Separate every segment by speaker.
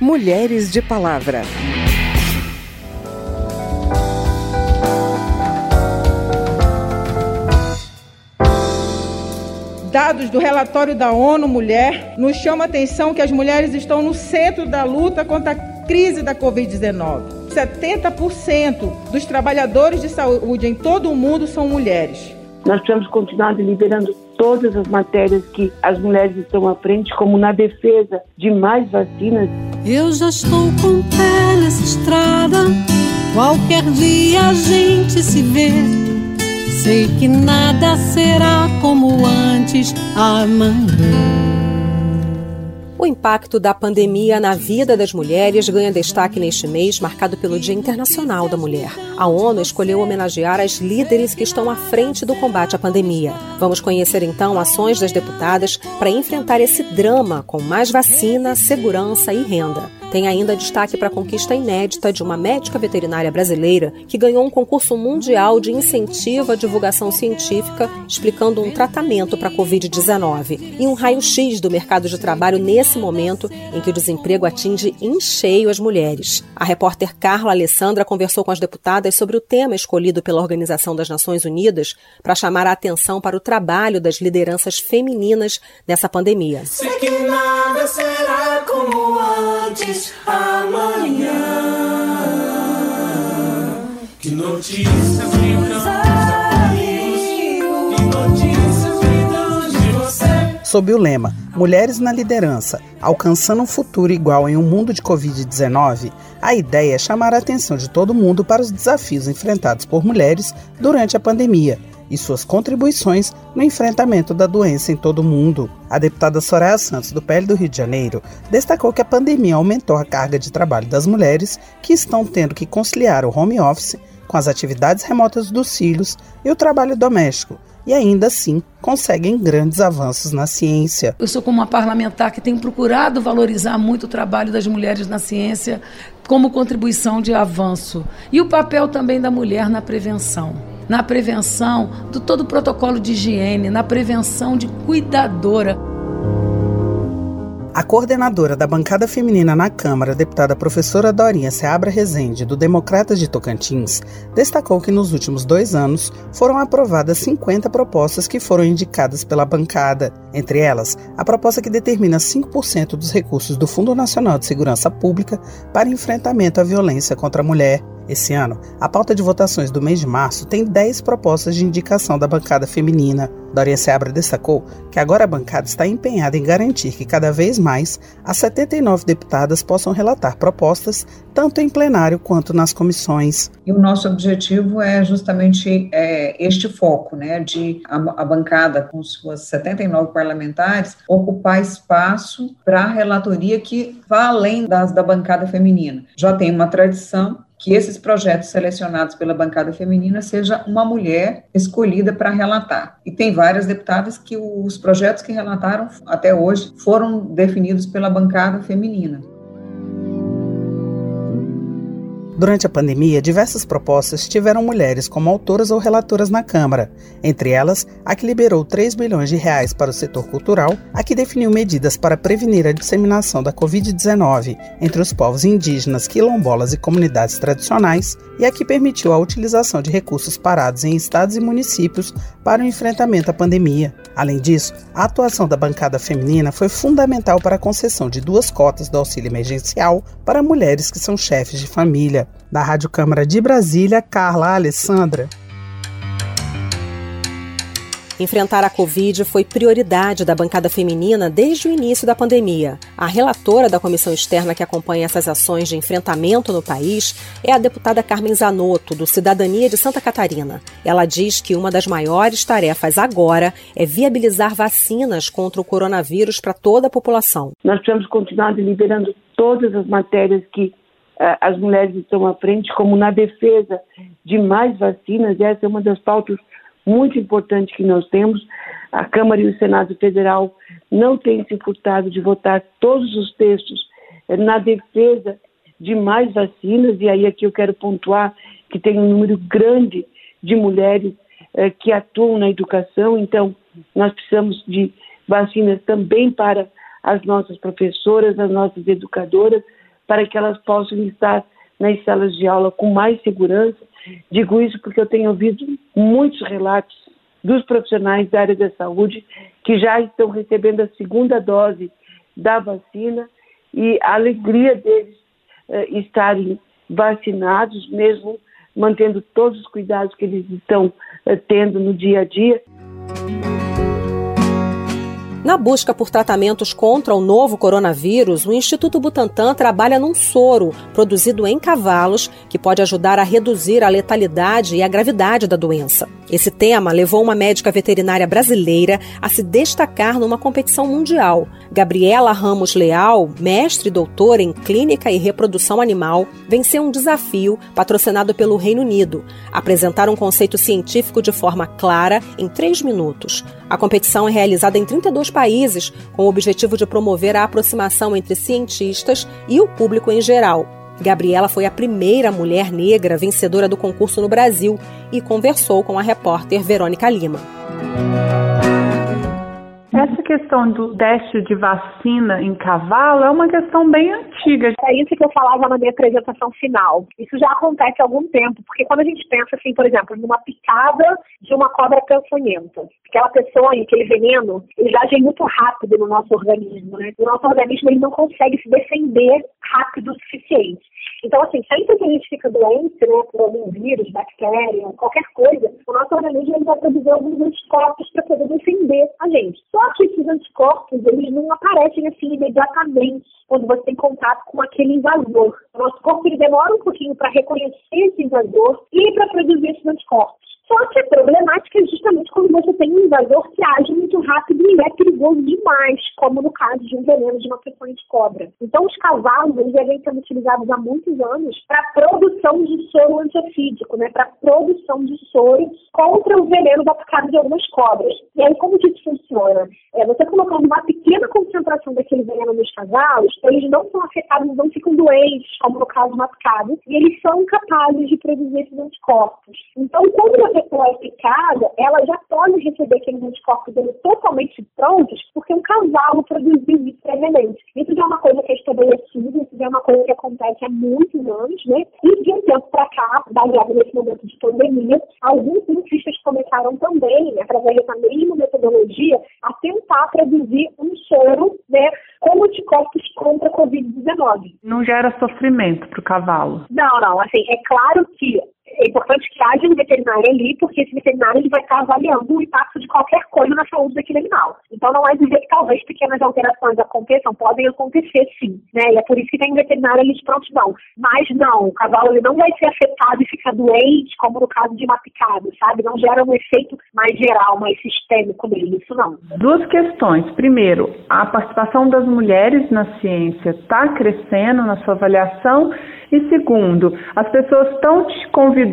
Speaker 1: Mulheres de Palavra.
Speaker 2: Dados do relatório da ONU Mulher nos chamam a atenção que as mulheres estão no centro da luta contra a crise da Covid-19. 70% dos trabalhadores de saúde em todo o mundo são mulheres.
Speaker 3: Nós precisamos continuar liberando todas as matérias que as mulheres estão à frente, como na defesa de mais vacinas.
Speaker 4: Eu já estou com pé nessa estrada, qualquer dia a gente se vê. Sei que nada será como antes amanhã.
Speaker 5: O impacto da pandemia na vida das mulheres ganha destaque neste mês, marcado pelo Dia Internacional da Mulher. A ONU escolheu homenagear as líderes que estão à frente do combate à pandemia. Vamos conhecer então ações das deputadas para enfrentar esse drama com mais vacina, segurança e renda. Tem ainda destaque para a conquista inédita de uma médica veterinária brasileira que ganhou um concurso mundial de incentivo à divulgação científica explicando um tratamento para a Covid-19 e um raio-x do mercado de trabalho nesse momento em que o desemprego atinge em cheio as mulheres. A repórter Carla Alessandra conversou com as deputadas sobre o tema escolhido pela Organização das Nações Unidas para chamar a atenção para o trabalho das lideranças femininas nessa pandemia.
Speaker 6: Sei que nada será como antes amanhã. Que notícias virão Que notícias virão de você?
Speaker 7: Sob o lema Mulheres na Liderança, alcançando um futuro igual em um mundo de Covid-19, a ideia é chamar a atenção de todo mundo para os desafios enfrentados por mulheres durante a pandemia e suas contribuições no enfrentamento da doença em todo o mundo. A deputada Soraya Santos, do PL do Rio de Janeiro, destacou que a pandemia aumentou a carga de trabalho das mulheres que estão tendo que conciliar o home office com as atividades remotas dos filhos e o trabalho doméstico, e ainda assim conseguem grandes avanços na ciência.
Speaker 8: Eu sou como uma parlamentar que tem procurado valorizar muito o trabalho das mulheres na ciência como contribuição de avanço e o papel também da mulher na prevenção na prevenção do todo o protocolo de higiene, na prevenção de cuidadora.
Speaker 7: A coordenadora da bancada feminina na Câmara, deputada professora Dorinha Seabra Rezende, do Democratas de Tocantins, destacou que nos últimos dois anos foram aprovadas 50 propostas que foram indicadas pela bancada. Entre elas, a proposta que determina 5% dos recursos do Fundo Nacional de Segurança Pública para enfrentamento à violência contra a mulher. Esse ano, a pauta de votações do mês de março tem 10 propostas de indicação da bancada feminina. Doria Seabra destacou que agora a bancada está empenhada em garantir que cada vez mais as 79 deputadas possam relatar propostas, tanto em plenário quanto nas comissões.
Speaker 9: E o nosso objetivo é justamente é, este foco, né, de a, a bancada com suas 79 parlamentares ocupar espaço para a relatoria que vá além das da bancada feminina. Já tem uma tradição que esses projetos selecionados pela bancada feminina seja uma mulher escolhida para relatar. E tem várias deputadas que os projetos que relataram até hoje foram definidos pela bancada feminina.
Speaker 7: Durante a pandemia, diversas propostas tiveram mulheres como autoras ou relatoras na Câmara, entre elas a que liberou 3 milhões de reais para o setor cultural, a que definiu medidas para prevenir a disseminação da Covid-19 entre os povos indígenas, quilombolas e comunidades tradicionais, e a que permitiu a utilização de recursos parados em estados e municípios para o enfrentamento à pandemia. Além disso, a atuação da bancada feminina foi fundamental para a concessão de duas cotas do auxílio emergencial para mulheres que são chefes de família. Da Rádio Câmara de Brasília, Carla Alessandra.
Speaker 5: Enfrentar a Covid foi prioridade da bancada feminina desde o início da pandemia. A relatora da comissão externa que acompanha essas ações de enfrentamento no país é a deputada Carmen Zanotto, do Cidadania de Santa Catarina. Ela diz que uma das maiores tarefas agora é viabilizar vacinas contra o coronavírus para toda a população.
Speaker 3: Nós precisamos continuar liberando todas as matérias que as mulheres estão à frente, como na defesa de mais vacinas, essa é uma das pautas muito importantes que nós temos. A Câmara e o Senado Federal não têm se furtado de votar todos os textos eh, na defesa de mais vacinas, e aí aqui eu quero pontuar que tem um número grande de mulheres eh, que atuam na educação, então nós precisamos de vacinas também para as nossas professoras, as nossas educadoras, para que elas possam estar nas salas de aula com mais segurança. Digo isso porque eu tenho ouvido muitos relatos dos profissionais da área da saúde que já estão recebendo a segunda dose da vacina e a alegria deles uh, estarem vacinados, mesmo mantendo todos os cuidados que eles estão uh, tendo no dia a dia.
Speaker 5: Na busca por tratamentos contra o novo coronavírus, o Instituto Butantan trabalha num soro produzido em cavalos que pode ajudar a reduzir a letalidade e a gravidade da doença. Esse tema levou uma médica veterinária brasileira a se destacar numa competição mundial. Gabriela Ramos Leal, mestre e doutora em clínica e reprodução animal, venceu um desafio patrocinado pelo Reino Unido: apresentar um conceito científico de forma clara em três minutos. A competição é realizada em 32 países, com o objetivo de promover a aproximação entre cientistas e o público em geral. Gabriela foi a primeira mulher negra vencedora do concurso no Brasil e conversou com a repórter Verônica Lima.
Speaker 10: Essa questão do teste de vacina em cavalo é uma questão bem antiga.
Speaker 11: É isso que eu falava na minha apresentação final. Isso já acontece há algum tempo, porque quando a gente pensa assim, por exemplo, numa picada de uma cobra peçonhenta, aquela pessoa, aquele veneno, ele age muito rápido no nosso organismo, né? O nosso organismo ele não consegue se defender rápido o suficiente. Então, assim, sempre que a gente fica doente, né, por algum vírus, bactéria, qualquer coisa, o nosso organismo ele vai produzir alguns anticorpos para poder defender a gente. Só que esses anticorpos, eles não aparecem assim imediatamente quando você tem contato com aquele invasor. O nosso corpo ele demora um pouquinho para reconhecer esse invasor e para produzir esses anticorpos. Só que a problemática é justamente quando você tem um invasor que age muito rápido e é perigoso demais, como no caso de um veneno de uma peçonha de cobra. Então, os cavalos, eles já vêm sendo utilizados há muitos anos para produção de soro antiofídico, né? Para produção de soro contra o veneno da picada de algumas cobras. E aí, como que isso funciona? É, você colocando uma pequena concentração daquele veneno nos cavalos, eles não são afetados, não ficam doentes, como no caso do picada, e eles são capazes de produzir esses anticorpos. Então, quando você pessoa é picada, ela já pode receber aqueles anticorpos dele totalmente prontos, porque um cavalo produziu isso previamente. Isso já é uma coisa que é estabelecida, isso já é uma coisa que acontece há muitos anos, né? E de um tempo para cá, baseado nesse momento de pandemia, alguns cientistas começaram também, né, através dessa mesma metodologia, a tentar produzir um soro, né, com anticorpos contra a Covid-19.
Speaker 10: Não gera sofrimento para o cavalo?
Speaker 11: Não, não. Assim, é claro que é importante que haja um veterinário ali, porque esse veterinário ele vai estar avaliando o impacto de qualquer coisa na saúde daquele animal. Então não é dizer que talvez pequenas alterações aconteçam, podem acontecer sim, né? E é por isso que tem um veterinário ali de prontidão. Mas não, o cavalo ele não vai ser afetado e ficar doente, como no caso de uma picada, sabe? Não gera um efeito mais geral, mais sistêmico nele, isso não.
Speaker 10: Duas questões. Primeiro, a participação das mulheres na ciência está crescendo na sua avaliação? E segundo, as pessoas estão te convidando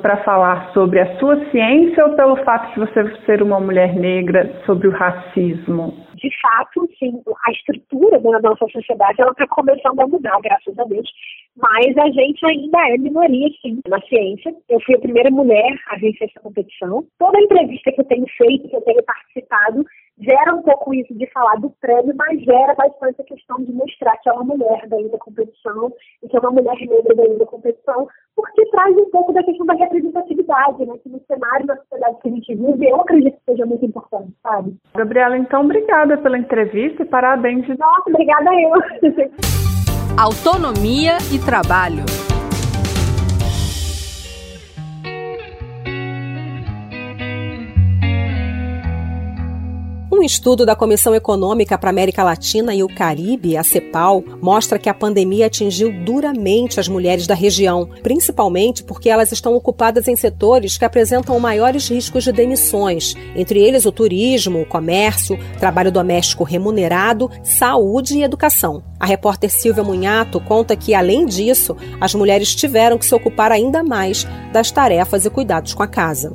Speaker 10: para falar sobre a sua ciência ou pelo fato de você ser uma mulher negra sobre o racismo?
Speaker 11: De fato, sim, a estrutura da nossa sociedade ela está começando a mudar, graças a Deus. Mas a gente ainda é minoria, sim, na ciência. Eu fui a primeira mulher a vencer essa competição. Toda entrevista que eu tenho feito, que eu tenho participado, gera um pouco isso de falar do prêmio, mas gera bastante a questão de mostrar que é uma mulher daí da competição e que é uma mulher negra daí da competição, traz um pouco da questão da representatividade, né? Que no cenário da sociedade que a gente vive, eu acredito que seja muito importante, sabe?
Speaker 10: Gabriela, então, obrigada pela entrevista e parabéns.
Speaker 11: Nossa, obrigada eu.
Speaker 12: Autonomia e trabalho.
Speaker 5: Um estudo da Comissão Econômica para a América Latina e o Caribe, a CEPAL, mostra que a pandemia atingiu duramente as mulheres da região, principalmente porque elas estão ocupadas em setores que apresentam maiores riscos de demissões, entre eles o turismo, o comércio, trabalho doméstico remunerado, saúde e educação. A repórter Silvia Munhato conta que, além disso, as mulheres tiveram que se ocupar ainda mais das tarefas e cuidados com a casa.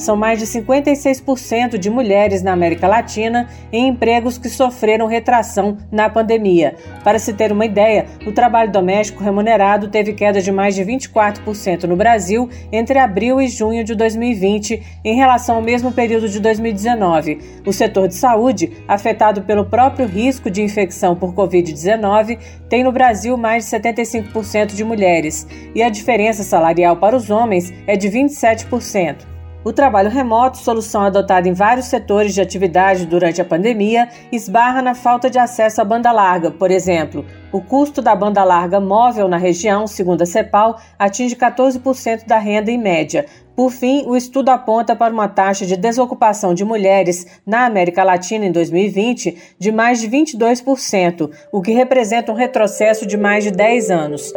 Speaker 13: São mais de 56% de mulheres na América Latina em empregos que sofreram retração na pandemia. Para se ter uma ideia, o trabalho doméstico remunerado teve queda de mais de 24% no Brasil entre abril e junho de 2020 em relação ao mesmo período de 2019. O setor de saúde, afetado pelo próprio risco de infecção por Covid-19, tem no Brasil mais de 75% de mulheres e a diferença salarial para os homens é de 27%. O trabalho remoto, solução adotada em vários setores de atividade durante a pandemia, esbarra na falta de acesso à banda larga, por exemplo. O custo da banda larga móvel na região, segundo a CEPAL, atinge 14% da renda em média. Por fim, o estudo aponta para uma taxa de desocupação de mulheres na América Latina em 2020 de mais de 22%, o que representa um retrocesso de mais de 10 anos.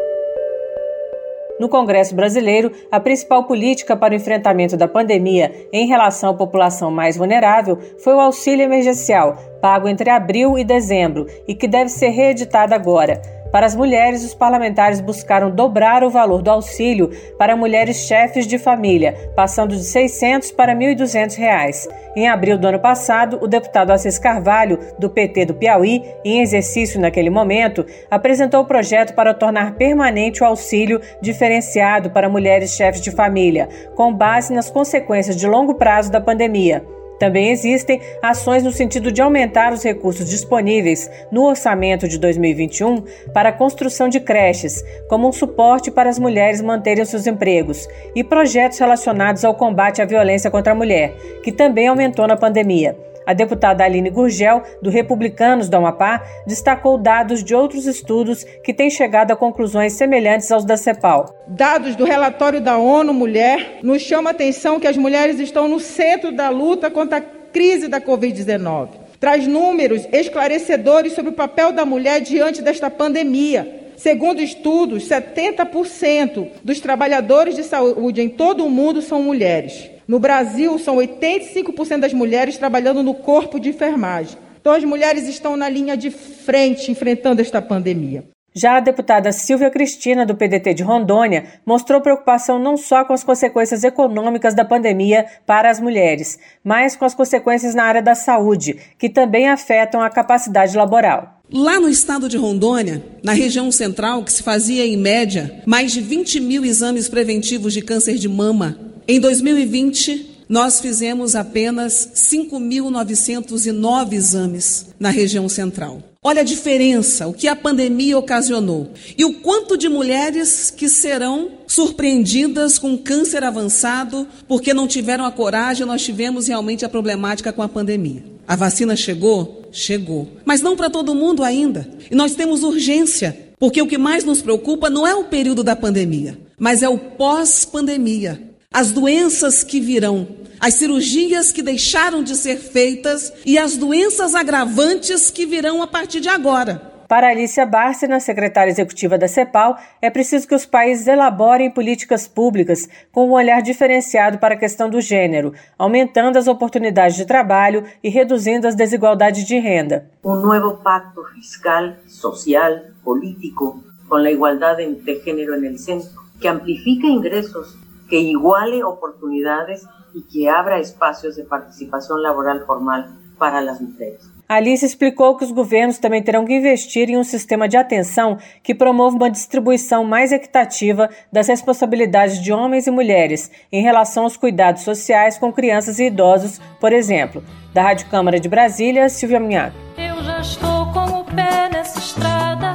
Speaker 13: No Congresso Brasileiro, a principal política para o enfrentamento da pandemia em relação à população mais vulnerável foi o auxílio emergencial, pago entre abril e dezembro e que deve ser reeditado agora. Para as mulheres, os parlamentares buscaram dobrar o valor do auxílio para mulheres chefes de família, passando de R$ 600 para 1.200 reais. Em abril do ano passado, o deputado Assis Carvalho, do PT do Piauí, em exercício naquele momento, apresentou o projeto para tornar permanente o auxílio diferenciado para mulheres chefes de família, com base nas consequências de longo prazo da pandemia. Também existem ações no sentido de aumentar os recursos disponíveis no orçamento de 2021 para a construção de creches, como um suporte para as mulheres manterem seus empregos, e projetos relacionados ao combate à violência contra a mulher, que também aumentou na pandemia. A deputada Aline Gurgel, do Republicanos do Amapá, destacou dados de outros estudos que têm chegado a conclusões semelhantes aos da CEPAL.
Speaker 2: Dados do relatório da ONU Mulher nos chamam a atenção que as mulheres estão no centro da luta contra a crise da Covid-19. Traz números esclarecedores sobre o papel da mulher diante desta pandemia. Segundo estudos, 70% dos trabalhadores de saúde em todo o mundo são mulheres. No Brasil, são 85% das mulheres trabalhando no corpo de enfermagem. Então, as mulheres estão na linha de frente enfrentando esta pandemia.
Speaker 13: Já a deputada Silvia Cristina, do PDT de Rondônia, mostrou preocupação não só com as consequências econômicas da pandemia para as mulheres, mas com as consequências na área da saúde, que também afetam a capacidade laboral.
Speaker 14: Lá no estado de Rondônia, na região central, que se fazia em média mais de 20 mil exames preventivos de câncer de mama, em 2020 nós fizemos apenas 5.909 exames na região central. Olha a diferença, o que a pandemia ocasionou e o quanto de mulheres que serão surpreendidas com câncer avançado porque não tiveram a coragem, nós tivemos realmente a problemática com a pandemia. A vacina chegou? Chegou. Mas não para todo mundo ainda. E nós temos urgência, porque o que mais nos preocupa não é o período da pandemia, mas é o pós-pandemia as doenças que virão, as cirurgias que deixaram de ser feitas e as doenças agravantes que virão a partir de agora.
Speaker 13: Para Alicia Bárcena, secretária executiva da CEPAL, é preciso que os países elaborem políticas públicas com um olhar diferenciado para a questão do gênero, aumentando as oportunidades de trabalho e reduzindo as desigualdades de renda.
Speaker 15: Um novo pacto fiscal, social, político, com a igualdade de gênero no centro, que amplifique ingressos que iguale oportunidades y que abra espacios de participación laboral formal para las mujeres.
Speaker 13: Alice explicou que os governos também terão que investir em um sistema de atenção que promova uma distribuição mais equitativa das responsabilidades de homens e mulheres em relação aos cuidados sociais com crianças e idosos, por exemplo. Da Rádio Câmara de Brasília, Silvia Minhato.
Speaker 6: Eu já estou com o pé nessa estrada,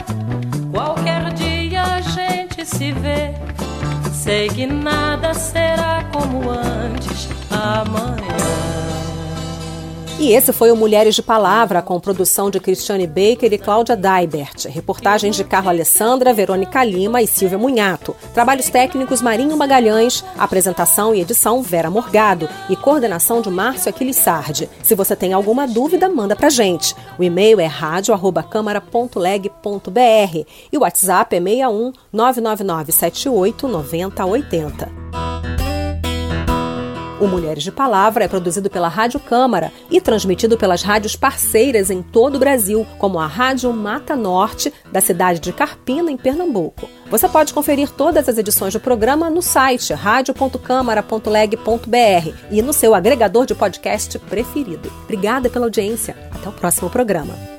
Speaker 6: qualquer dia a gente se vê. Sei que nada será como antes amanhã.
Speaker 5: E esse foi o Mulheres de Palavra, com produção de Cristiane Baker e Cláudia Daibert. Reportagens de Carla Alessandra, Verônica Lima e Silvia Munhato. Trabalhos técnicos Marinho Magalhães, apresentação e edição Vera Morgado e coordenação de Márcio Aquiles Sardi. Se você tem alguma dúvida, manda pra gente. O e-mail é radio@câmara.leg.br e o WhatsApp é 61 999 78 9080. O Mulheres de Palavra é produzido pela Rádio Câmara e transmitido pelas rádios parceiras em todo o Brasil, como a Rádio Mata Norte, da cidade de Carpina, em Pernambuco. Você pode conferir todas as edições do programa no site radio.câmara.leg.br e no seu agregador de podcast preferido. Obrigada pela audiência. Até o próximo programa.